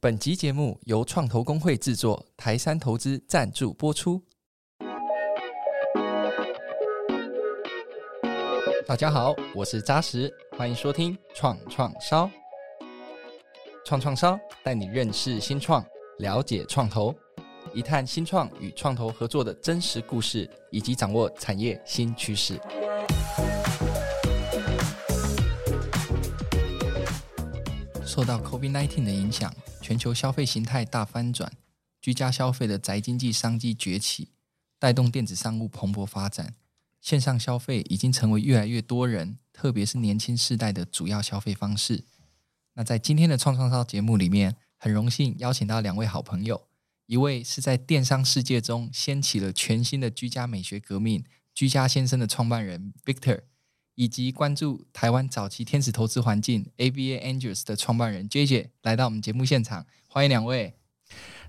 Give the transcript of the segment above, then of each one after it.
本集节目由创投公会制作，台山投资赞助播出。大家好，我是扎实，欢迎收听创创烧。创创烧带你认识新创，了解创投，一探新创与创投合作的真实故事，以及掌握产业新趋势。受到 COVID-19 的影响，全球消费形态大翻转，居家消费的宅经济商机崛起，带动电子商务蓬勃发展。线上消费已经成为越来越多人，特别是年轻世代的主要消费方式。那在今天的创创烧节目里面，很荣幸邀请到两位好朋友，一位是在电商世界中掀起了全新的居家美学革命，居家先生的创办人 Victor。以及关注台湾早期天使投资环境 ABA Angels 的创办人 JJ 来到我们节目现场，欢迎两位。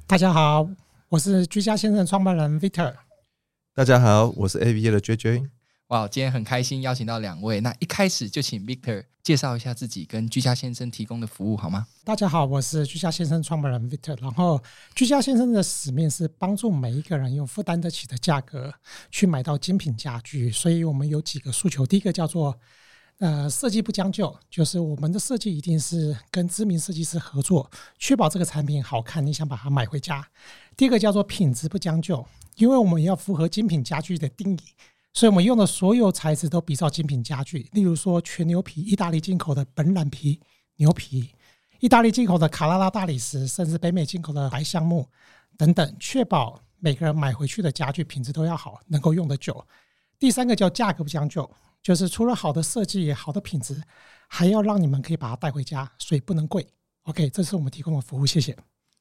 大家好，我是居家先生创办人 Victor。大家好，我是 ABA 的 JJ。哇，今天很开心邀请到两位。那一开始就请 Victor 介绍一下自己跟居家先生提供的服务好吗？大家好，我是居家先生创办人 Victor。然后，居家先生的使命是帮助每一个人用负担得起的价格去买到精品家具。所以我们有几个诉求，第一个叫做呃设计不将就，就是我们的设计一定是跟知名设计师合作，确保这个产品好看，你想把它买回家。第二个叫做品质不将就，因为我们要符合精品家具的定义。所以我们用的所有材质都比照精品家具，例如说全牛皮、意大利进口的本染皮牛皮、意大利进口的卡拉拉大理石，甚至北美进口的白橡木等等，确保每个人买回去的家具品质都要好，能够用得久。第三个叫价格不将就，就是除了好的设计、好的品质，还要让你们可以把它带回家，所以不能贵。OK，这是我们提供的服务，谢谢。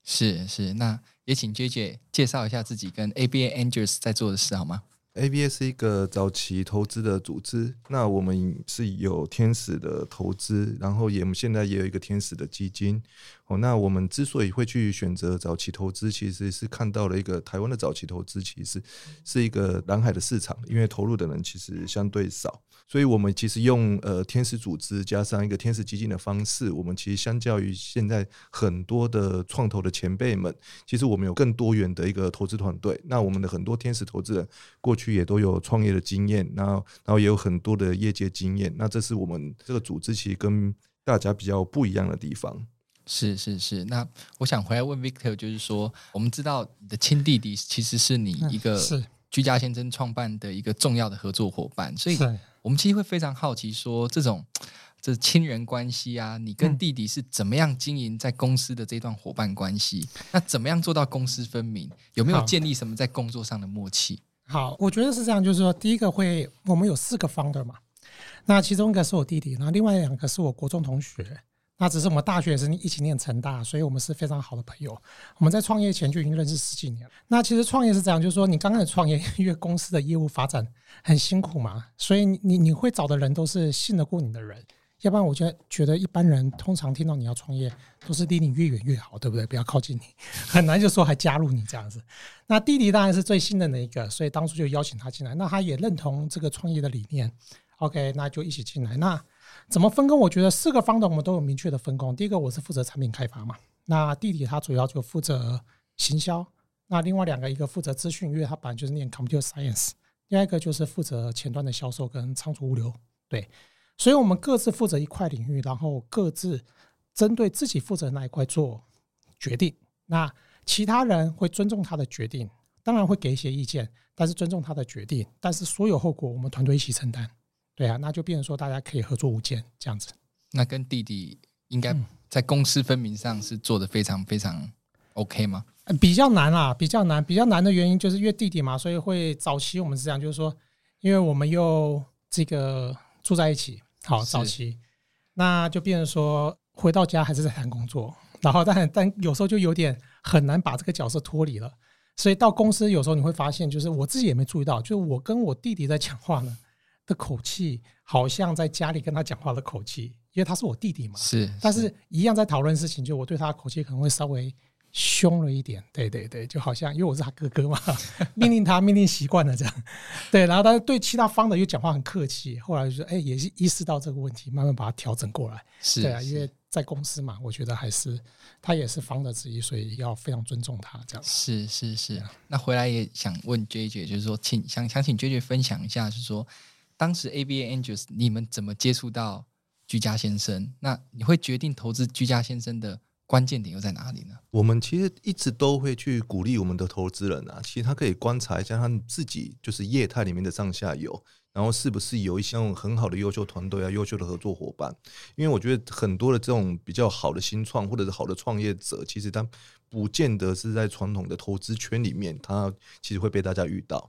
是是，那也请 JJ 介绍一下自己跟 ABA Angels 在做的事好吗 ABS 是一个早期投资的组织，那我们是有天使的投资，然后也我们现在也有一个天使的基金。哦，那我们之所以会去选择早期投资，其实是看到了一个台湾的早期投资，其实是一个蓝海的市场，因为投入的人其实相对少，所以我们其实用呃天使组织加上一个天使基金的方式，我们其实相较于现在很多的创投的前辈们，其实我们有更多元的一个投资团队。那我们的很多天使投资人过去也都有创业的经验，然后然后也有很多的业界经验。那这是我们这个组织其实跟大家比较不一样的地方。是是是，那我想回来问 Victor，就是说，我们知道你的亲弟弟其实是你一个居家先生创办的一个重要的合作伙伴，所以我们其实会非常好奇，说这种 这亲人关系啊，你跟弟弟是怎么样经营在公司的这段伙伴关系？那怎么样做到公私分明？有没有建立什么在工作上的默契？好，我觉得是这样，就是说，第一个会，我们有四个 founder 嘛，那其中一个是我弟弟，然后另外两个是我国中同学。那只是我们大学也是一起念成大，所以我们是非常好的朋友。我们在创业前就已经认识十几年了。那其实创业是这样，就是说你刚开始创业，因为公司的业务发展很辛苦嘛，所以你你会找的人都是信得过你的人。要不然，我就觉得一般人通常听到你要创业，都是离你越远越好，对不对？不要靠近你，很难就说还加入你这样子。那弟弟当然是最信任的一个，所以当初就邀请他进来。那他也认同这个创业的理念，OK，那就一起进来。那怎么分工？我觉得四个方的我们都有明确的分工。第一个，我是负责产品开发嘛，那弟弟他主要就负责行销。那另外两个，一个负责资讯，因为他本来就是念 computer science；另外一个就是负责前端的销售跟仓储物流。对，所以我们各自负责一块领域，然后各自针对自己负责那一块做决定。那其他人会尊重他的决定，当然会给一些意见，但是尊重他的决定。但是所有后果，我们团队一起承担。对啊，那就变成说大家可以合作无间这样子。那跟弟弟应该在公私分明上是做的非常非常 OK 吗？比较难啊，比较难。比较难的原因就是因为弟弟嘛，所以会早期我们是这样，就是说，因为我们又这个住在一起，好早期，那就变成说回到家还是在谈工作，然后但但有时候就有点很难把这个角色脱离了。所以到公司有时候你会发现，就是我自己也没注意到，就是我跟我弟弟在讲话呢。的口气好像在家里跟他讲话的口气，因为他是我弟弟嘛。是，但是一样在讨论事情，就我对他的口气可能会稍微凶了一点。对对对，就好像因为我是他哥哥嘛，命令他命令习惯了这样。对，然后但是对其他方的又讲话很客气。后来就说，哎，也是意识到这个问题，慢慢把它调整过来。是，对啊，因为在公司嘛，我觉得还是他也是 founder 之一，所以要非常尊重他这样。是是是，那回来也想问 JJ，就是说，请想想请 JJ 分享一下，就是说，当时 ABA Angels 你们怎么接触到居家先生？那你会决定投资居家先生的关键点又在哪里呢？我们其实一直都会去鼓励我们的投资人啊，其实他可以观察一下他自己就是业态里面的上下游。然后是不是有一些很好的优秀团队啊，优秀的合作伙伴？因为我觉得很多的这种比较好的新创或者是好的创业者，其实他不见得是在传统的投资圈里面，他其实会被大家遇到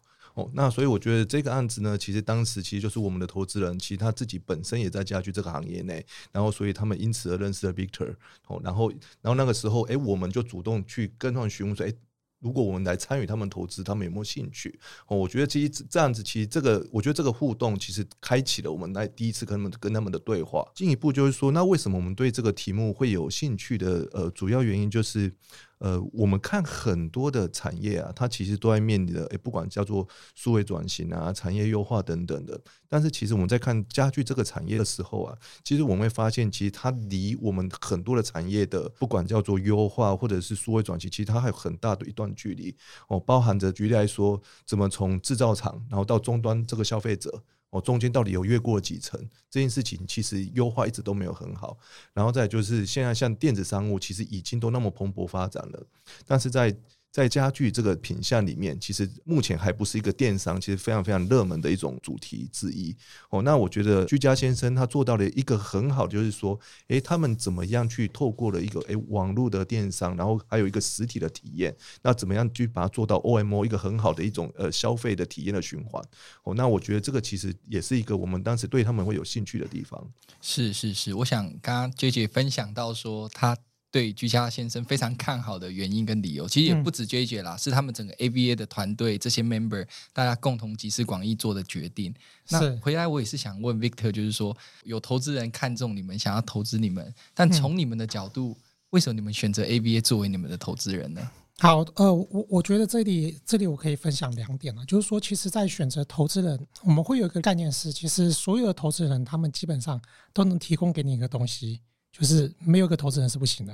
那所以我觉得这个案子呢，其实当时其实就是我们的投资人，其实他自己本身也在家具这个行业内，然后所以他们因此而认识了 Victor 哦。然后然后那个时候，哎，我们就主动去跟他们询问说，哎。如果我们来参与他们投资，他们有没有兴趣？哦，我觉得其实这样子，其实这个，我觉得这个互动其实开启了我们来第一次跟他们跟他们的对话。进一步就是说，那为什么我们对这个题目会有兴趣的？呃，主要原因就是。呃，我们看很多的产业啊，它其实都在面临的，诶，不管叫做数位转型啊、产业优化等等的。但是，其实我们在看家具这个产业的时候啊，其实我们会发现，其实它离我们很多的产业的，不管叫做优化或者是数位转型，其实它还有很大的一段距离哦。包含着举例来说，怎么从制造厂，然后到终端这个消费者。哦，中间到底有越过几层？这件事情其实优化一直都没有很好。然后再就是现在像电子商务，其实已经都那么蓬勃发展了，但是在在家具这个品项里面，其实目前还不是一个电商，其实非常非常热门的一种主题之一。哦，那我觉得居家先生他做到了一个很好，就是说，诶，他们怎么样去透过了一个诶网络的电商，然后还有一个实体的体验，那怎么样去把它做到 OMO 一个很好的一种呃消费的体验的循环？哦，那我觉得这个其实也是一个我们当时对他们会有兴趣的地方。是是是，我想刚刚 JJ 分享到说他。对居家先生非常看好的原因跟理由，其实也不止 JJ 啦，嗯、是他们整个 ABA 的团队这些 member 大家共同集思广益做的决定。那回来我也是想问 Victor，就是说有投资人看中你们，想要投资你们，但从你们的角度，嗯、为什么你们选择 ABA 作为你们的投资人呢？好，呃，我我觉得这里这里我可以分享两点了，就是说，其实，在选择投资人，我们会有一个概念是，其实所有的投资人，他们基本上都能提供给你一个东西。就是没有一个投资人是不行的，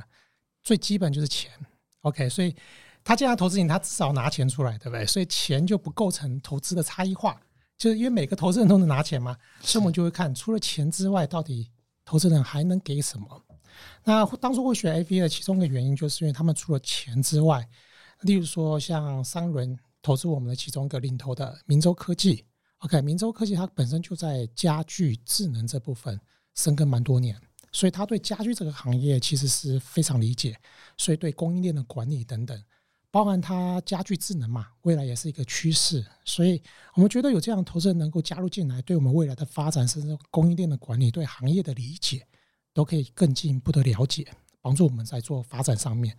最基本就是钱，OK，所以他既然投资你，他至少拿钱出来，对不对？所以钱就不构成投资的差异化，就是因为每个投资人都能拿钱嘛，所以我们就会看除了钱之外，到底投资人还能给什么？那当初会选 ABA 的其中一个原因，就是因为他们除了钱之外，例如说像三轮投资我们的其中一个领头的明州科技，OK，明州科技它本身就在家具智能这部分深耕蛮多年。所以他对家具这个行业其实是非常理解，所以对供应链的管理等等，包含他家具智能嘛，未来也是一个趋势。所以我们觉得有这样投资人能够加入进来，对我们未来的发展，甚至供应链的管理，对行业的理解，都可以更进一步的了解，帮助我们在做发展上面。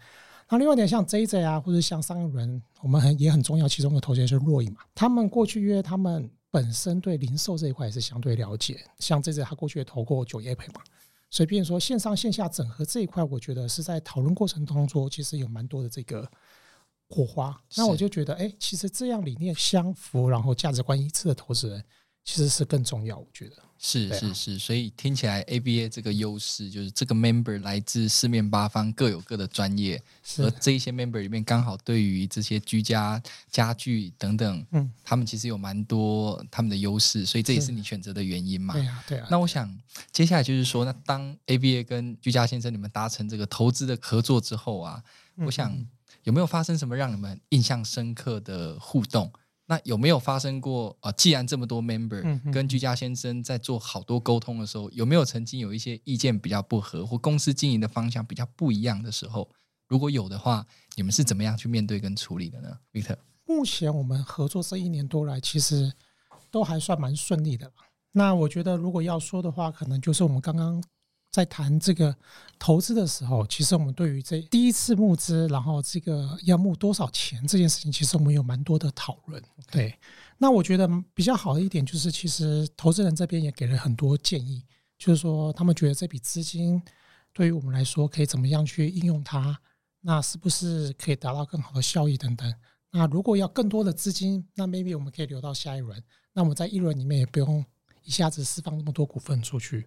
那另外一点，像 JJ 啊，或者像上一轮，我们很也很重要，其中的投资人是若影嘛，他们过去因为他们本身对零售这一块也是相对了解，像 JJ 他过去也投过九业配嘛。所以，比如说线上线下整合这一块，我觉得是在讨论过程当中，其实有蛮多的这个火花。那我就觉得，哎，其实这样理念相符，然后价值观一致的投资人，其实是更重要。我觉得是是是。所以听起来，ABA 这个优势就是这个 member 来自四面八方，各有各的专业，而这一些 member 里面刚好对于这些居家家具等等，嗯，他们其实有蛮多他们的优势，所以这也是你选择的原因嘛。对啊，对啊。那我想。接下来就是说，那当 ABA 跟居家先生你们达成这个投资的合作之后啊，我想有没有发生什么让你们印象深刻的互动？那有没有发生过啊？既然这么多 member 跟居家先生在做好多沟通的时候，有没有曾经有一些意见比较不合，或公司经营的方向比较不一样的时候？如果有的话，你们是怎么样去面对跟处理的呢？Victor，目前我们合作这一年多来，其实都还算蛮顺利的。那我觉得，如果要说的话，可能就是我们刚刚在谈这个投资的时候，其实我们对于这第一次募资，然后这个要募多少钱这件事情，其实我们有蛮多的讨论。对，那我觉得比较好的一点就是，其实投资人这边也给了很多建议，就是说他们觉得这笔资金对于我们来说可以怎么样去应用它，那是不是可以达到更好的效益等等。那如果要更多的资金，那 maybe 我们可以留到下一轮，那我们在一轮里面也不用。一下子释放那么多股份出去，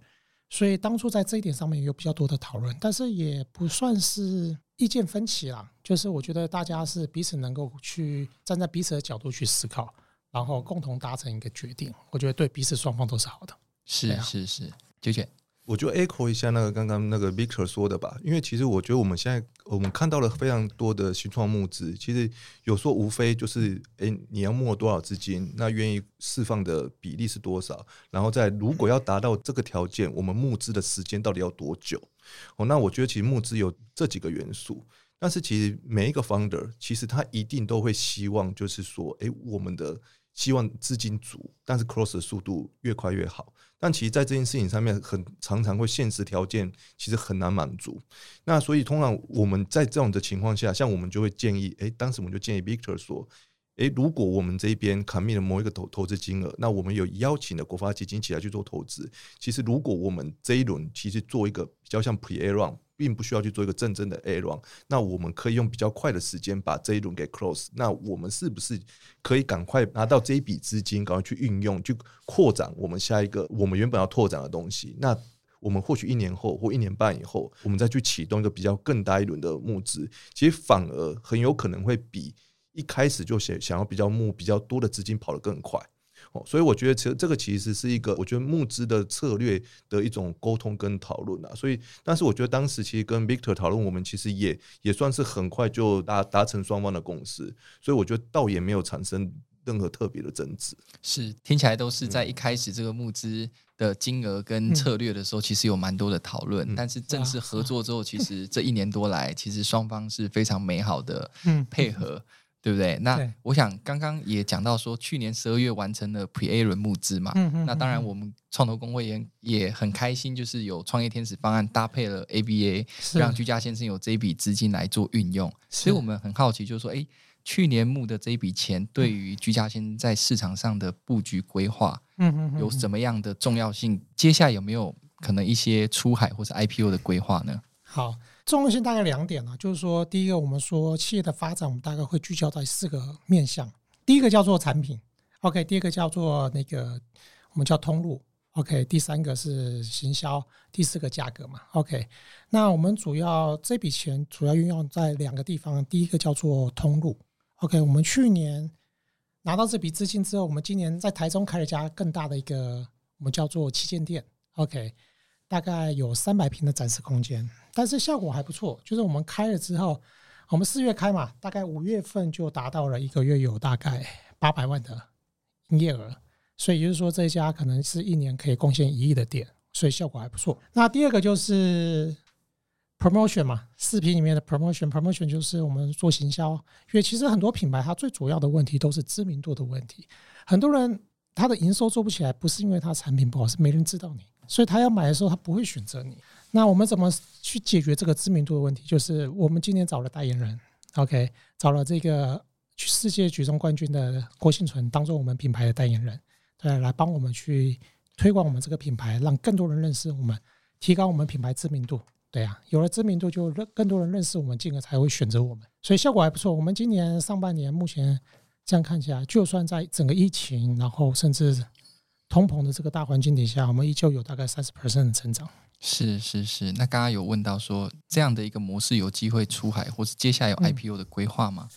所以当初在这一点上面有比较多的讨论，但是也不算是意见分歧啦。就是我觉得大家是彼此能够去站在彼此的角度去思考，然后共同达成一个决定。我觉得对彼此双方都是好的。是是是，九姐。我就 echo 一下那个刚刚那个 Victor 说的吧，因为其实我觉得我们现在我们看到了非常多的新创募资，其实有说无非就是，诶，你要募多少资金，那愿意释放的比例是多少，然后在如果要达到这个条件，我们募资的时间到底要多久？哦，那我觉得其实募资有这几个元素，但是其实每一个 founder 其实他一定都会希望就是说，诶，我们的。希望资金足，但是 cross 的速度越快越好。但其实，在这件事情上面，很常常会现实条件其实很难满足。那所以，通常我们在这种的情况下，像我们就会建议，诶，当时我们就建议 Victor 说，诶，如果我们这边 commit 了某一个投投资金额，那我们有邀请的国发基金起来去做投资。其实，如果我们这一轮其实做一个比较像 pre-A round。并不需要去做一个真正的 A round，那我们可以用比较快的时间把这一轮给 close。那我们是不是可以赶快拿到这一笔资金，赶快去运用，去扩展我们下一个我们原本要拓展的东西？那我们或许一年后或一年半以后，我们再去启动一个比较更大一轮的募资，其实反而很有可能会比一开始就想想要比较募比较多的资金跑得更快。哦，所以我觉得其实这个其实是一个，我觉得募资的策略的一种沟通跟讨论啊。所以，但是我觉得当时其实跟 Victor 讨论，我们其实也也算是很快就达达成双方的共识。所以我觉得倒也没有产生任何特别的争执。是，听起来都是在一开始这个募资的金额跟策略的时候，其实有蛮多的讨论。但是正式合作之后，其实这一年多来，其实双方是非常美好的配合。对不对？那我想刚刚也讲到说，去年十二月完成了 Pre-A 轮募资嘛。嗯嗯。那当然，我们创投公会也也很开心，就是有创业天使方案搭配了 ABA，让居家先生有这一笔资金来做运用。所以我们很好奇，就是说，哎，去年募的这一笔钱，对于居家先生在市场上的布局规划，嗯嗯，有什么样的重要性？接下来有没有可能一些出海或者 IPO 的规划呢？好。重要性大概两点啊，就是说，第一个，我们说企业的发展，我们大概会聚焦在四个面向。第一个叫做产品，OK；第二个叫做那个我们叫通路，OK；第三个是行销，第四个价格嘛，OK。那我们主要这笔钱主要运用在两个地方，第一个叫做通路，OK。我们去年拿到这笔资金之后，我们今年在台中开了家更大的一个我们叫做旗舰店，OK。大概有三百平的展示空间，但是效果还不错。就是我们开了之后，我们四月开嘛，大概五月份就达到了一个月有大概八百万的营业额，所以就是说这家可能是一年可以贡献一亿的店，所以效果还不错。那第二个就是 promotion 嘛，视频里面的 promotion，promotion 就是我们做行销，因为其实很多品牌它最主要的问题都是知名度的问题，很多人他的营收做不起来，不是因为他产品不好，是没人知道你。所以他要买的时候，他不会选择你。那我们怎么去解决这个知名度的问题？就是我们今年找了代言人，OK，找了这个世界举重冠军的郭婞淳当做我们品牌的代言人，对，来帮我们去推广我们这个品牌，让更多人认识我们，提高我们品牌知名度。对呀，有了知名度，就更多人认识我们，进而才会选择我们。所以效果还不错。我们今年上半年目前这样看起来，就算在整个疫情，然后甚至。通膨的这个大环境底下，我们依旧有大概三十 percent 的成长。是是是，那刚刚有问到说，这样的一个模式有机会出海，或是接下来有 IPO 的规划吗？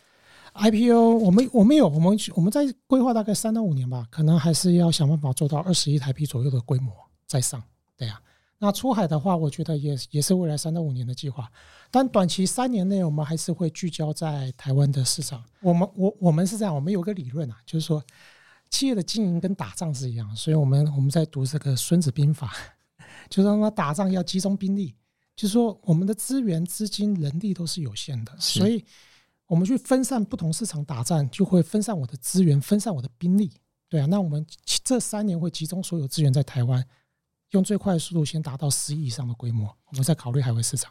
嗯，IPO 我们我们有，我们我们在规划大概三到五年吧，可能还是要想办法做到二十亿台币左右的规模再上。对呀，那出海的话，我觉得也也是未来三到五年的计划。但短期三年内，我们还是会聚焦在台湾的市场。我们我我们是这样，我们有个理论啊，就是说。企业的经营跟打仗是一样，所以我们我们在读这个《孙子兵法》，就是让他打仗要集中兵力，就是说我们的资源、资金、人力都是有限的，所以我们去分散不同市场打仗，就会分散我的资源，分散我的兵力。对啊，那我们这三年会集中所有资源在台湾，用最快的速度先达到十亿以上的规模，我们再考虑海外市场。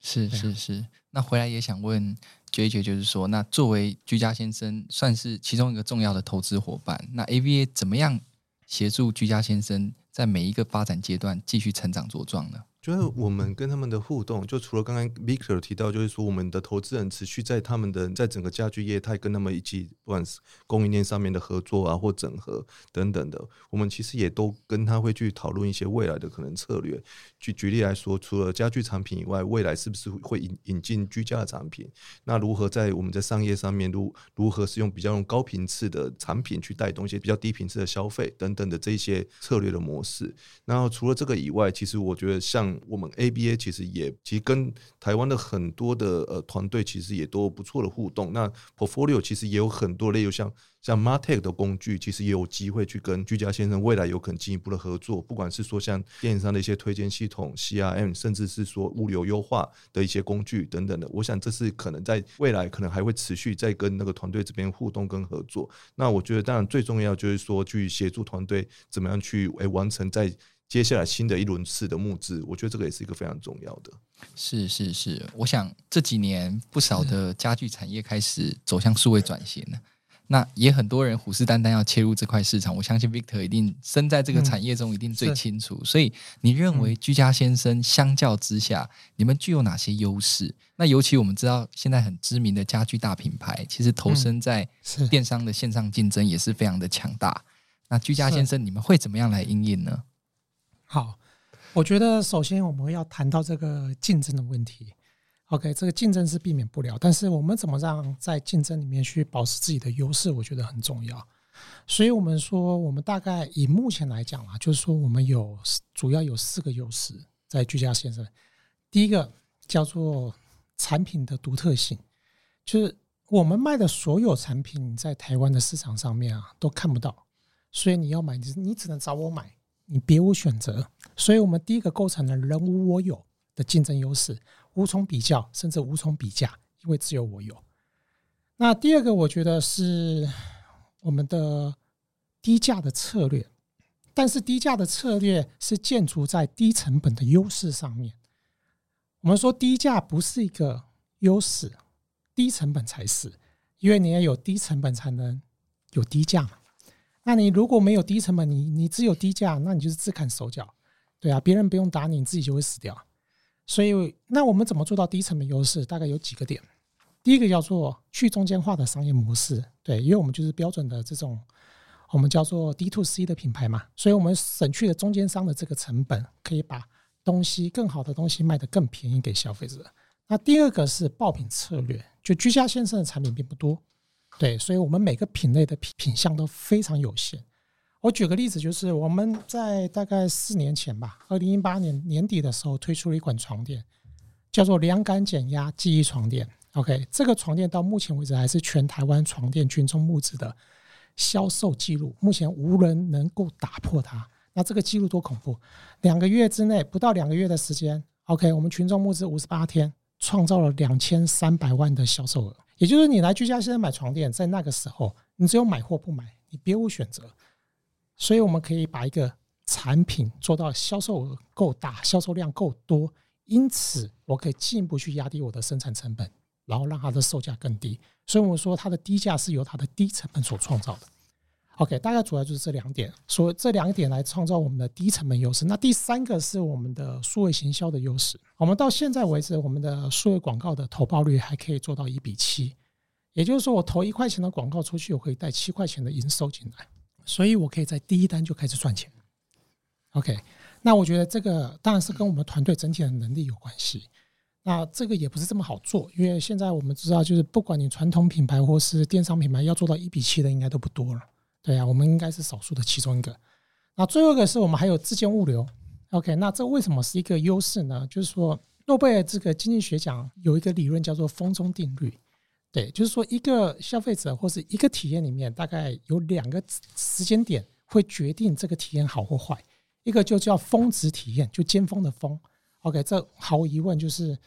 是是是，那回来也想问解决就是说，那作为居家先生算是其中一个重要的投资伙伴，那 ABA 怎么样协助居家先生在每一个发展阶段继续成长茁壮呢？就是我们跟他们的互动，就除了刚刚 Victor 提到，就是说我们的投资人持续在他们的在整个家具业态跟他们一起，不管是供应链上面的合作啊，或整合等等的，我们其实也都跟他会去讨论一些未来的可能策略。举举例来说，除了家具产品以外，未来是不是会引引进居家的产品？那如何在我们在商业上面，如如何是用比较用高频次的产品去带动一些比较低频次的消费等等的这些策略的模式？然后除了这个以外，其实我觉得像我们 ABA 其实也其实跟台湾的很多的呃团队其实也都不错的互动。那 Portfolio 其实也有很多类，有像像 Martech 的工具，其实也有机会去跟居家先生未来有可能进一步的合作。不管是说像电商的一些推荐系统、CRM，甚至是说物流优化的一些工具等等的，我想这是可能在未来可能还会持续在跟那个团队这边互动跟合作。那我觉得当然最重要就是说去协助团队怎么样去诶完成在。接下来新的一轮次的募资，我觉得这个也是一个非常重要的。是是是，我想这几年不少的家具产业开始走向数位转型了，那也很多人虎视眈眈要切入这块市场。我相信 Victor 一定身在这个产业中，一定最清楚。所以你认为居家先生相较之下，你们具有哪些优势？那尤其我们知道，现在很知名的家具大品牌，其实投身在电商的线上竞争也是非常的强大。那居家先生，你们会怎么样来应应呢？好，我觉得首先我们要谈到这个竞争的问题。OK，这个竞争是避免不了，但是我们怎么让在竞争里面去保持自己的优势，我觉得很重要。所以我们说，我们大概以目前来讲啊，就是说我们有主要有四个优势在居家先生。第一个叫做产品的独特性，就是我们卖的所有产品在台湾的市场上面啊都看不到，所以你要买，你只能找我买。你别无选择，所以我们第一个构成了人无我有的竞争优势，无从比较，甚至无从比价，因为只有我有。那第二个，我觉得是我们的低价的策略，但是低价的策略是建筑在低成本的优势上面。我们说低价不是一个优势，低成本才是，因为你要有低成本才能有低价嘛。那你如果没有低成本，你你只有低价，那你就是自砍手脚，对啊，别人不用打你，你自己就会死掉。所以，那我们怎么做到低成本优势？大概有几个点。第一个叫做去中间化的商业模式，对，因为我们就是标准的这种，我们叫做 D to C 的品牌嘛，所以我们省去了中间商的这个成本，可以把东西更好的东西卖得更便宜给消费者。那第二个是爆品策略，就居家先生的产品并不多。对，所以我们每个品类的品品相都非常有限。我举个例子，就是我们在大概四年前吧，二零一八年年底的时候推出了一款床垫，叫做凉感减压记忆床垫。OK，这个床垫到目前为止还是全台湾床垫群众募资的销售记录，目前无人能够打破它。那这个记录多恐怖！两个月之内，不到两个月的时间，OK，我们群众募资五十八天，创造了两千三百万的销售额。也就是你来居家现在买床垫，在那个时候，你只有买或不买，你别无选择。所以我们可以把一个产品做到销售额够大，销售量够多，因此我可以进一步去压低我的生产成本，然后让它的售价更低。所以我们说它的低价是由它的低成本所创造的。OK，大概主要就是这两点，所以这两点来创造我们的低成本优势。那第三个是我们的数位行销的优势。我们到现在为止，我们的数位广告的投报率还可以做到一比七，也就是说，我投一块钱的广告出去，我可以带七块钱的营收进来，所以我可以在第一单就开始赚钱。OK，那我觉得这个当然是跟我们团队整体的能力有关系。那这个也不是这么好做，因为现在我们知道，就是不管你传统品牌或是电商品牌，要做到一比七的，应该都不多了。对啊，我们应该是少数的其中一个。那最后一个是我们还有自建物流。OK，那这为什么是一个优势呢？就是说，诺贝尔这个经济学奖有一个理论叫做峰终定律。对，就是说一个消费者或是一个体验里面，大概有两个时间点会决定这个体验好或坏。一个就叫峰值体验，就尖峰的峰。OK，这毫无疑问就是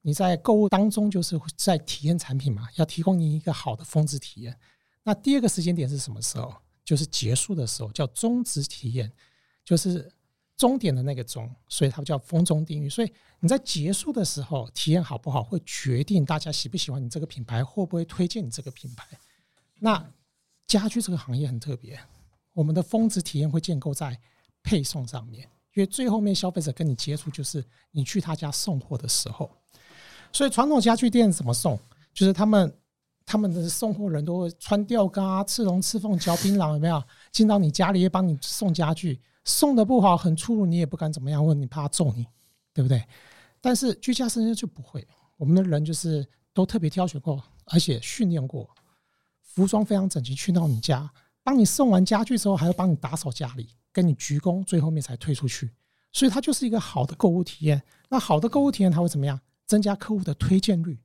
你在购物当中就是在体验产品嘛，要提供你一个好的峰值体验。那第二个时间点是什么时候？就是结束的时候，叫终止体验，就是终点的那个终，所以它叫峰终定律。所以你在结束的时候体验好不好，会决定大家喜不喜欢你这个品牌，会不会推荐你这个品牌。那家居这个行业很特别，我们的峰值体验会建构在配送上面，因为最后面消费者跟你接触就是你去他家送货的时候。所以传统家具店怎么送？就是他们他们的送货人都会穿吊嘎啊、刺龙刺凤、嚼槟榔，有没有？进到你家里也帮你送家具，送的不好很粗鲁，你也不敢怎么样问，你怕他揍你，对不对？但是居家生鲜就不会，我们的人就是都特别挑选过，而且训练过，服装非常整齐，去到你家帮你送完家具之后，还要帮你打扫家里，跟你鞠躬，最后面才退出去。所以它就是一个好的购物体验。那好的购物体验，它会怎么样？增加客户的推荐率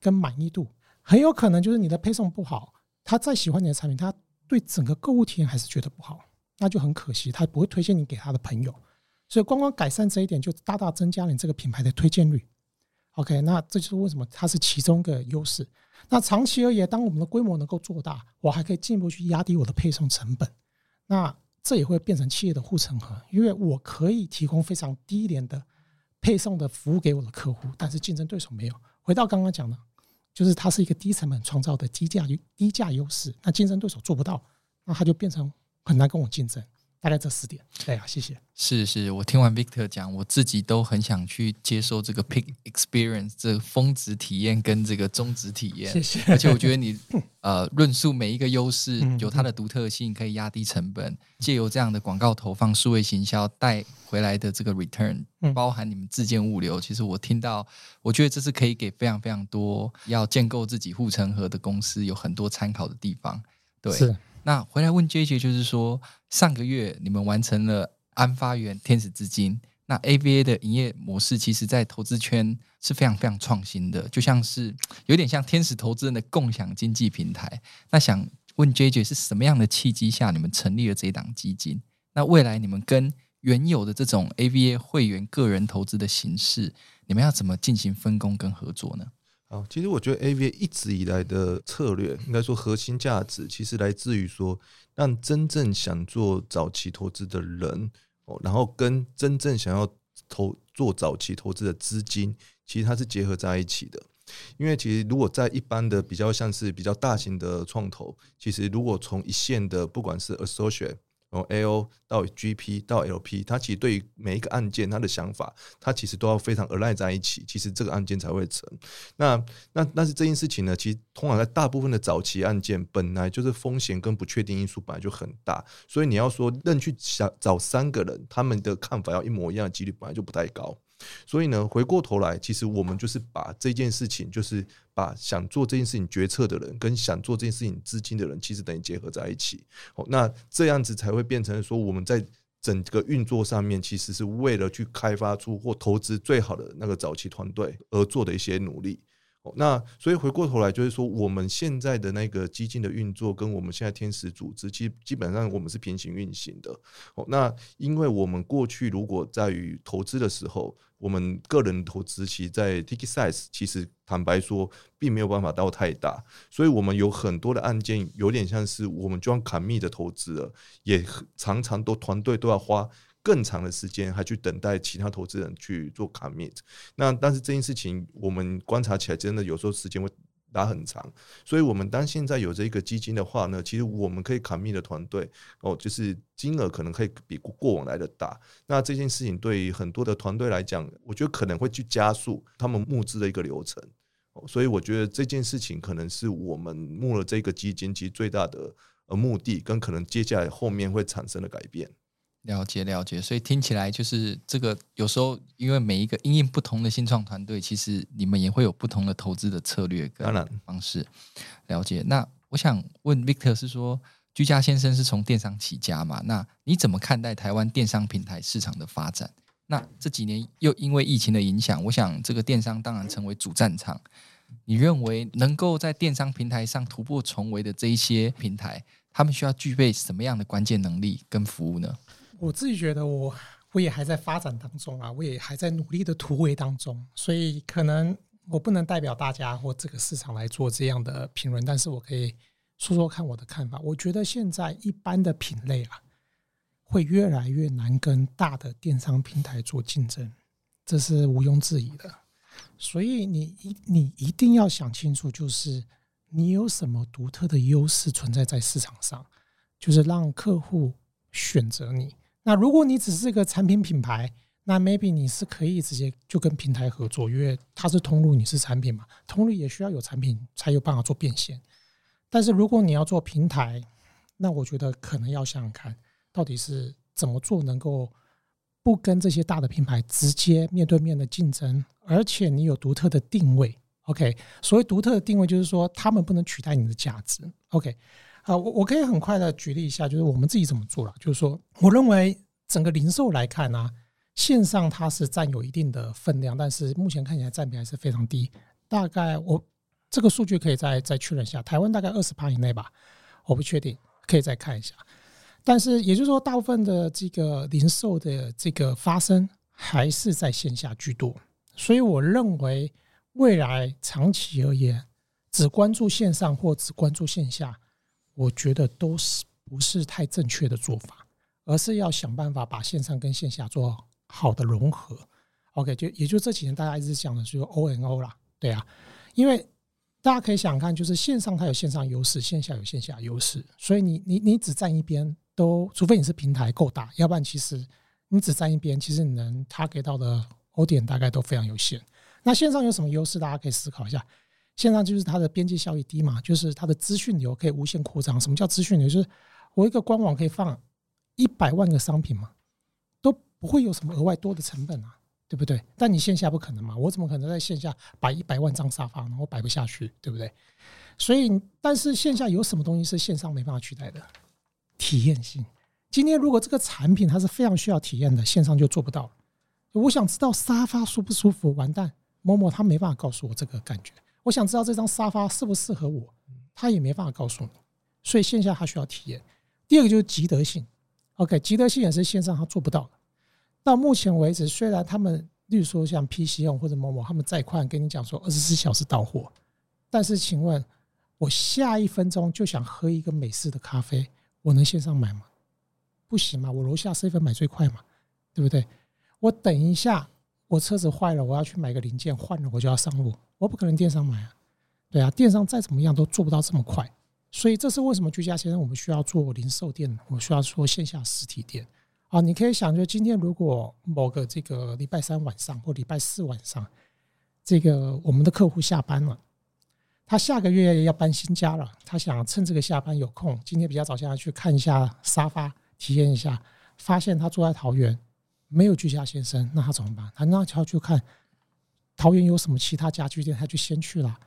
跟满意度。很有可能就是你的配送不好，他再喜欢你的产品，他对整个购物体验还是觉得不好，那就很可惜，他不会推荐你给他的朋友。所以，光光改善这一点，就大大增加了你这个品牌的推荐率。OK，那这就是为什么它是其中一个优势。那长期而言，当我们的规模能够做大，我还可以进一步去压低我的配送成本。那这也会变成企业的护城河，因为我可以提供非常低廉的配送的服务给我的客户，但是竞争对手没有。回到刚刚讲的，就是它是一个低成本创造的低价低价优势，那竞争对手做不到，那它就变成很难跟我竞争。大概这四点，对啊，谢谢。是是，我听完 Victor 讲，我自己都很想去接受这个 Peak Experience 这个峰值体验跟这个中值体验。谢谢。而且我觉得你 呃论述每一个优势有它的独特性，可以压低成本，借由这样的广告投放、数位行销带回来的这个 return，包含你们自建物流，其实我听到，我觉得这是可以给非常非常多要建构自己护城河的公司有很多参考的地方。对。是。那回来问 JJ，就是说上个月你们完成了安发源天使资金，那 AVA 的营业模式其实，在投资圈是非常非常创新的，就像是有点像天使投资人的共享经济平台。那想问 JJ，是什么样的契机下你们成立了这一档基金？那未来你们跟原有的这种 AVA 会员个人投资的形式，你们要怎么进行分工跟合作呢？好，其实我觉得 A V 一直以来的策略，应该说核心价值，其实来自于说，让真正想做早期投资的人哦，然后跟真正想要投做早期投资的资金，其实它是结合在一起的。因为其实如果在一般的比较像是比较大型的创投，其实如果从一线的不管是 associate。从 A O 到 G P 到 L P，他其实对于每一个案件，他的想法，他其实都要非常 align 在一起，其实这个案件才会成。那那但是这件事情呢，其实通常在大部分的早期案件，本来就是风险跟不确定因素本来就很大，所以你要说任去想找三个人，他们的看法要一模一样的几率本来就不太高。所以呢，回过头来，其实我们就是把这件事情，就是把想做这件事情决策的人，跟想做这件事情资金的人，其实等于结合在一起。哦，那这样子才会变成说，我们在整个运作上面，其实是为了去开发出或投资最好的那个早期团队而做的一些努力。那所以回过头来就是说，我们现在的那个基金的运作跟我们现在天使组织，基基本上我们是平行运行的。哦，那因为我们过去如果在于投资的时候，我们个人投资其实在 ticket size 其实坦白说并没有办法到太大，所以我们有很多的案件有点像是我们就要 commit 的投资了，也常常都团队都要花。更长的时间还去等待其他投资人去做 commit，那但是这件事情我们观察起来真的有时候时间会拉很长，所以我们当现在有这个基金的话呢，其实我们可以 commit 的团队哦，就是金额可能可以比过往来的大。那这件事情对于很多的团队来讲，我觉得可能会去加速他们募资的一个流程。所以我觉得这件事情可能是我们募了这个基金其实最大的呃目的，跟可能接下来后面会产生的改变。了解了解，所以听起来就是这个有时候，因为每一个因应不同的新创团队，其实你们也会有不同的投资的策略跟方式。了解。那我想问 Victor 是说，居家先生是从电商起家嘛？那你怎么看待台湾电商平台市场的发展？那这几年又因为疫情的影响，我想这个电商当然成为主战场。你认为能够在电商平台上突破重围的这一些平台，他们需要具备什么样的关键能力跟服务呢？我自己觉得我我也还在发展当中啊，我也还在努力的突围当中，所以可能我不能代表大家或这个市场来做这样的评论，但是我可以说说看我的看法。我觉得现在一般的品类啊，会越来越难跟大的电商平台做竞争，这是毋庸置疑的。所以你一你一定要想清楚，就是你有什么独特的优势存在在市场上，就是让客户选择你。那如果你只是一个产品品牌，那 maybe 你是可以直接就跟平台合作，因为它是通路，你是产品嘛，通路也需要有产品才有办法做变现。但是如果你要做平台，那我觉得可能要想想看，到底是怎么做能够不跟这些大的品牌直接面对面的竞争，而且你有独特的定位。OK，所谓独特的定位就是说他们不能取代你的价值。OK，啊，我我可以很快的举例一下，就是我们自己怎么做了，就是说我认为整个零售来看呢、线上它是占有一定的分量，但是目前看起来占比还是非常低，大概我。这个数据可以再再确认一下，台湾大概二十趴以内吧，我不确定，可以再看一下。但是也就是说，大部分的这个零售的这个发生还是在线下居多，所以我认为未来长期而言，只关注线上或只关注线下，我觉得都是不是太正确的做法，而是要想办法把线上跟线下做好的融合。OK，就也就这几年大家一直讲的就是 O N O 啦，对啊，因为。大家可以想看，就是线上它有线上优势，线下有线下优势，所以你你你只站一边都，除非你是平台够大，要不然其实你只站一边，其实你能 target 到的 O 点大概都非常有限。那线上有什么优势？大家可以思考一下。线上就是它的边际效益低嘛，就是它的资讯流可以无限扩张。什么叫资讯流？就是我一个官网可以放一百万个商品嘛，都不会有什么额外多的成本啊。对不对？但你线下不可能嘛？我怎么可能在线下摆一百万张沙发呢？我摆不下去，对不对？所以，但是线下有什么东西是线上没办法取代的？体验性。今天如果这个产品它是非常需要体验的，线上就做不到。我想知道沙发舒不舒服，完蛋，某某他没办法告诉我这个感觉。我想知道这张沙发适不适合我，他也没办法告诉你。所以线下他需要体验。第二个就是即得性。OK，即得性也是线上他做不到的。到目前为止，虽然他们，例如说像 P C 用或者某某，他们再快跟你讲说二十四小时到货，但是请问，我下一分钟就想喝一个美式的咖啡，我能线上买吗？不行嘛，我楼下 seven 买最快嘛，对不对？我等一下，我车子坏了，我要去买个零件换了，我就要上路，我不可能电商买啊，对啊，电商再怎么样都做不到这么快，所以这是为什么居家先生我们需要做零售店，我需要做线下实体店。啊，你可以想，就今天如果某个这个礼拜三晚上或礼拜四晚上，这个我们的客户下班了，他下个月要搬新家了，他想趁这个下班有空，今天比较早下来去看一下沙发，体验一下，发现他住在桃园没有居家先生，那他怎么办？他那就看桃园有什么其他家具店，他就先去了，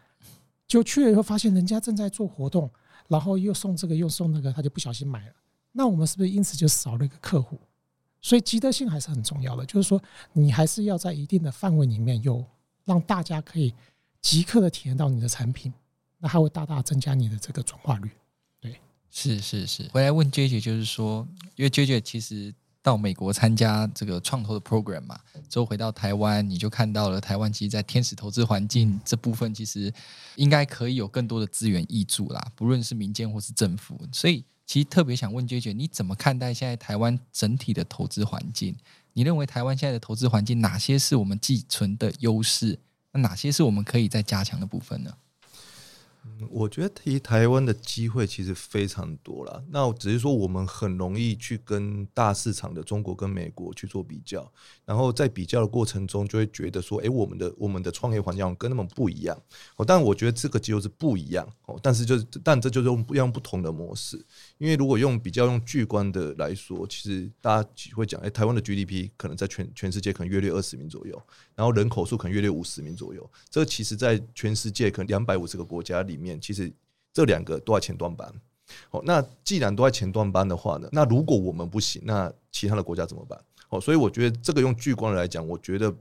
就去了以后发现人家正在做活动，然后又送这个又送那个，他就不小心买了，那我们是不是因此就少了一个客户？所以，积德性还是很重要的。就是说，你还是要在一定的范围里面，有让大家可以即刻的体验到你的产品，那它会大大增加你的这个转化率。对，是是是。回来问 JJ，就是说，因为 JJ 其实到美国参加这个创投的 program 嘛，之后回到台湾，你就看到了台湾其实，在天使投资环境这部分，其实应该可以有更多的资源挹注啦，不论是民间或是政府。所以。其实特别想问 JJ，你怎么看待现在台湾整体的投资环境？你认为台湾现在的投资环境哪些是我们寄存的优势？那哪些是我们可以再加强的部分呢？我觉得提台湾的机会其实非常多了，那只是说我们很容易去跟大市场的中国跟美国去做比较，然后在比较的过程中就会觉得说，哎，我们的我们的创业环境跟他们不一样。哦，但我觉得这个就是不一样哦，但是就是但这就是用用不同的模式，因为如果用比较用巨观的来说，其实大家会讲，哎，台湾的 GDP 可能在全全世界可能约略二十名左右，然后人口数可能约略五十名左右，这其实在全世界可能两百五十个国家里面，其实这两个都在前端班。哦，那既然都在前端班的话呢，那如果我们不行，那其他的国家怎么办？哦，所以我觉得这个用聚光来讲，我觉得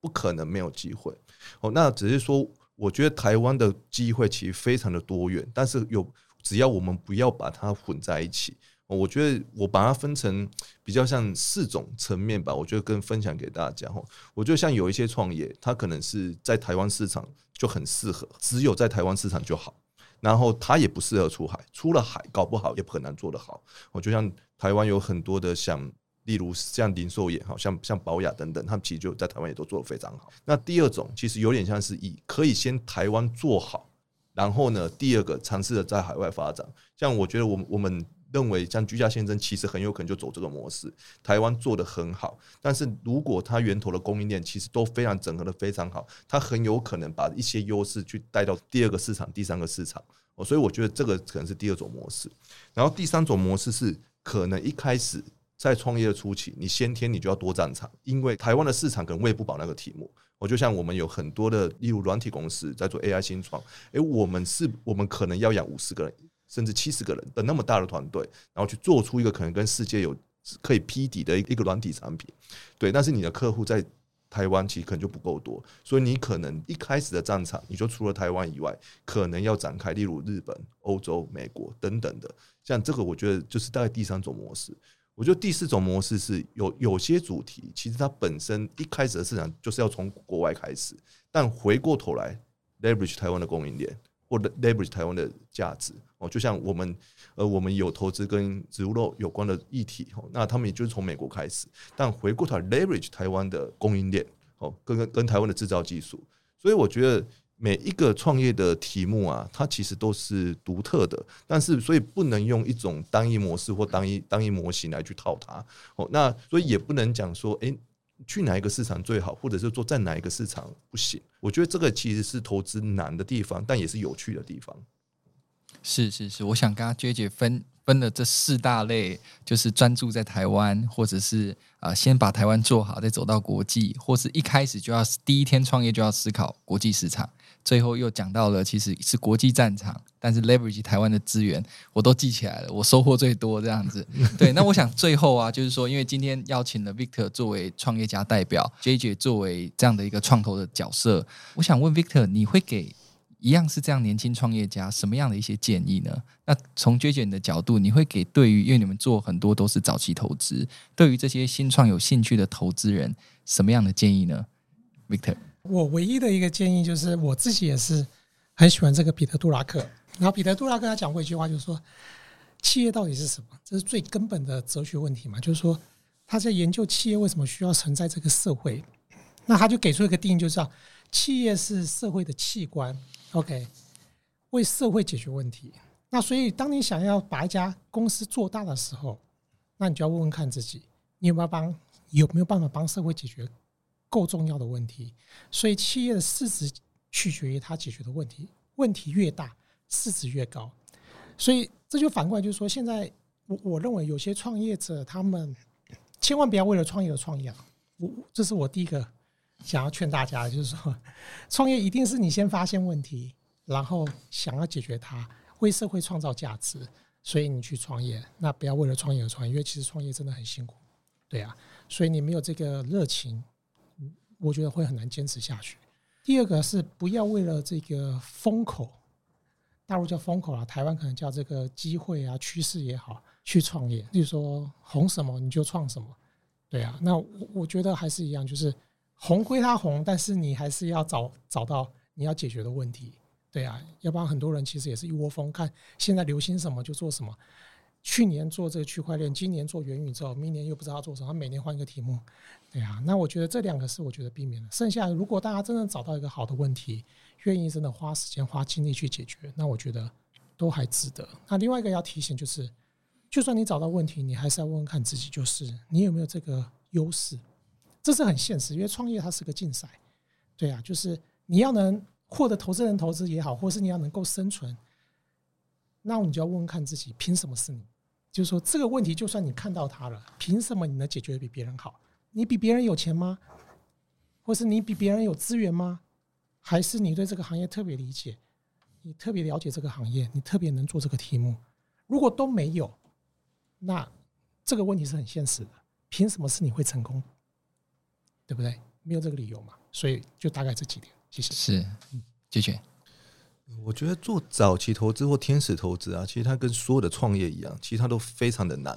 不可能没有机会。哦，那只是说，我觉得台湾的机会其实非常的多元，但是有只要我们不要把它混在一起。我觉得我把它分成比较像四种层面吧，我觉得跟分享给大家哈。我觉得像有一些创业，它可能是在台湾市场就很适合，只有在台湾市场就好，然后它也不适合出海，出了海搞不好也很难做得好。我就像台湾有很多的像，例如像零售业，好像像宝雅等等，他们其实就在台湾也都做得非常好。那第二种其实有点像是以可以先台湾做好，然后呢，第二个尝试着在海外发展。像我觉得我们我们。认为像居家先生其实很有可能就走这个模式。台湾做得很好，但是如果它源头的供应链其实都非常整合的非常好，它很有可能把一些优势去带到第二个市场、第三个市场。所以我觉得这个可能是第二种模式。然后第三种模式是可能一开始在创业初期，你先天你就要多战场，因为台湾的市场可能喂不饱那个题目。我就像我们有很多的，例如软体公司在做 AI 新创，诶，我们是，我们可能要养五十个人。甚至七十个人的那么大的团队，然后去做出一个可能跟世界有可以匹敌的一个软体产品，对。但是你的客户在台湾其实可能就不够多，所以你可能一开始的战场，你就除了台湾以外，可能要展开，例如日本、欧洲、美国等等的。像这个，我觉得就是大概第三种模式。我觉得第四种模式是有有些主题，其实它本身一开始的市场就是要从国外开始，但回过头来 leverage 台湾的供应链。或者 leverage 台湾的价值哦，就像我们呃，我们有投资跟植物肉有关的议题哦，那他们也就是从美国开始，但回过头来 leverage 台湾的供应链哦，跟跟台湾的制造技术，所以我觉得每一个创业的题目啊，它其实都是独特的，但是所以不能用一种单一模式或单一单一模型来去套它哦，那所以也不能讲说诶。去哪一个市场最好，或者是做在哪一个市场不行？我觉得这个其实是投资难的地方，但也是有趣的地方。是是是，我想跟他 JJ 分分了这四大类，就是专注在台湾，或者是啊、先把台湾做好，再走到国际，或是一开始就要第一天创业就要思考国际市场。最后又讲到了，其实是国际战场，但是 leverage 台湾的资源，我都记起来了，我收获最多这样子。对，那我想最后啊，就是说，因为今天邀请了 Victor 作为创业家代表，JJ 作为这样的一个创投的角色，我想问 Victor，你会给一样是这样年轻创业家什么样的一些建议呢？那从 JJ 的角度，你会给对于因为你们做很多都是早期投资，对于这些新创有兴趣的投资人，什么样的建议呢？Victor？我唯一的一个建议就是，我自己也是很喜欢这个彼得·杜拉克。然后彼得·杜拉克他讲过一句话，就是说，企业到底是什么？这是最根本的哲学问题嘛。就是说，他在研究企业为什么需要存在这个社会。那他就给出一个定义，就是企业是社会的器官，OK，为社会解决问题。那所以，当你想要把一家公司做大的时候，那你就要问问看自己，你有没有帮有没有办法帮社会解决？够重要的问题，所以企业的市值取决于它解决的问题，问题越大，市值越高。所以这就反过来就是说，现在我我认为有些创业者他们千万不要为了创业而创业啊！我这是我第一个想要劝大家，就是说，创业一定是你先发现问题，然后想要解决它，为社会创造价值，所以你去创业。那不要为了创业而创业，因为其实创业真的很辛苦，对啊。所以你没有这个热情。我觉得会很难坚持下去。第二个是不要为了这个风口，大陆叫风口啊，台湾可能叫这个机会啊、趋势也好，去创业。例如说红什么你就创什么，对啊。那我我觉得还是一样，就是红归它红，但是你还是要找找到你要解决的问题，对啊。要不然很多人其实也是一窝蜂，看现在流行什么就做什么。去年做这个区块链，今年做元宇宙，明年又不知道做什么，他每年换一个题目，对啊。那我觉得这两个是我觉得避免了。剩下如果大家真的找到一个好的问题，愿意真的花时间花精力去解决，那我觉得都还值得。那另外一个要提醒就是，就算你找到问题，你还是要问问看自己，就是你有没有这个优势。这是很现实，因为创业它是个竞赛，对啊，就是你要能获得投资人投资也好，或是你要能够生存。那你就要问问看自己，凭什么是你？就是说这个问题，就算你看到它了，凭什么你能解决的比别人好？你比别人有钱吗？或是你比别人有资源吗？还是你对这个行业特别理解？你特别了解这个行业，你特别能做这个题目？如果都没有，那这个问题是很现实的。凭什么是你会成功？对不对？没有这个理由嘛。所以就大概这几点。谢谢。是，嗯，谢谢。我觉得做早期投资或天使投资啊，其实它跟所有的创业一样，其实它都非常的难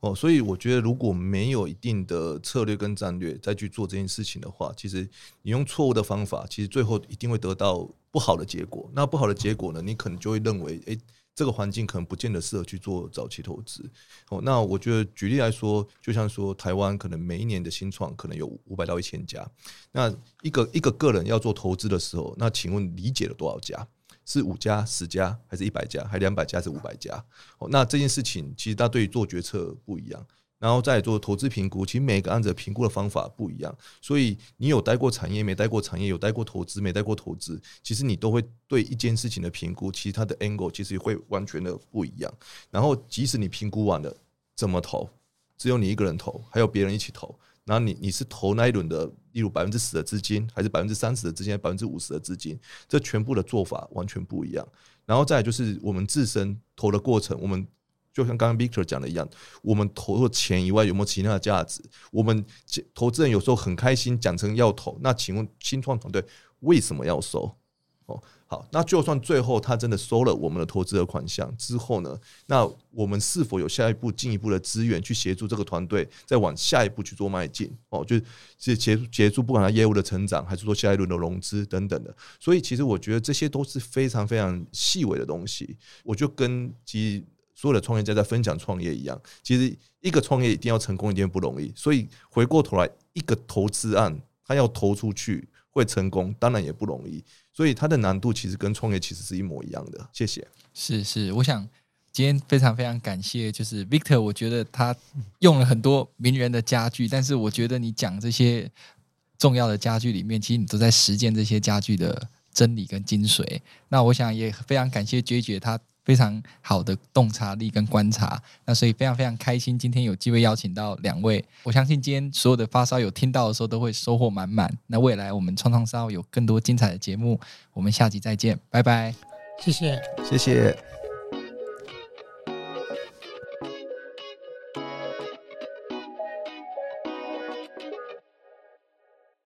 哦。所以我觉得如果没有一定的策略跟战略再去做这件事情的话，其实你用错误的方法，其实最后一定会得到不好的结果。那不好的结果呢，你可能就会认为，诶，这个环境可能不见得适合去做早期投资。哦，那我觉得举例来说，就像说台湾可能每一年的新创可能有五百到一千家，那一个一个个人要做投资的时候，那请问理解了多少家？是五家、十家，还是一百家，还是两百家，还是五百家？哦，那这件事情其实它对于做决策不一样。然后再做投资评估，其实每个案子评估的方法不一样，所以你有待过产业没待过产业，有待过投资没待过投资，其实你都会对一件事情的评估，其实它的 angle 其实会完全的不一样。然后即使你评估完了怎么投，只有你一个人投，还有别人一起投，然后你你是投那一轮的，例如百分之十的资金，还是百分之三十的资金，百分之五十的资金，这全部的做法完全不一样。然后再就是我们自身投的过程，我们。就像刚刚 Victor 讲的一样，我们投入钱以外有没有其他的价值？我们投资人有时候很开心讲成要投，那请问新创团队为什么要收？哦，好，那就算最后他真的收了我们的投资的款项之后呢？那我们是否有下一步进一步的资源去协助这个团队再往下一步去做迈进？哦，就是协助协助不管他业务的成长，还是说下一轮的融资等等的。所以其实我觉得这些都是非常非常细微的东西。我就跟其。所有的创业家在分享创业一样，其实一个创业一定要成功，一定不容易。所以回过头来，一个投资案，他要投出去会成功，当然也不容易。所以它的难度其实跟创业其实是一模一样的。谢谢。是是，我想今天非常非常感谢，就是 Victor，我觉得他用了很多名人的家具，但是我觉得你讲这些重要的家具里面，其实你都在实践这些家具的真理跟精髓。那我想也非常感谢 JJ 他。非常好的洞察力跟观察，那所以非常非常开心，今天有机会邀请到两位，我相信今天所有的发烧友听到的时候都会收获满满。那未来我们创创烧有更多精彩的节目，我们下集再见，拜拜，谢谢，谢谢。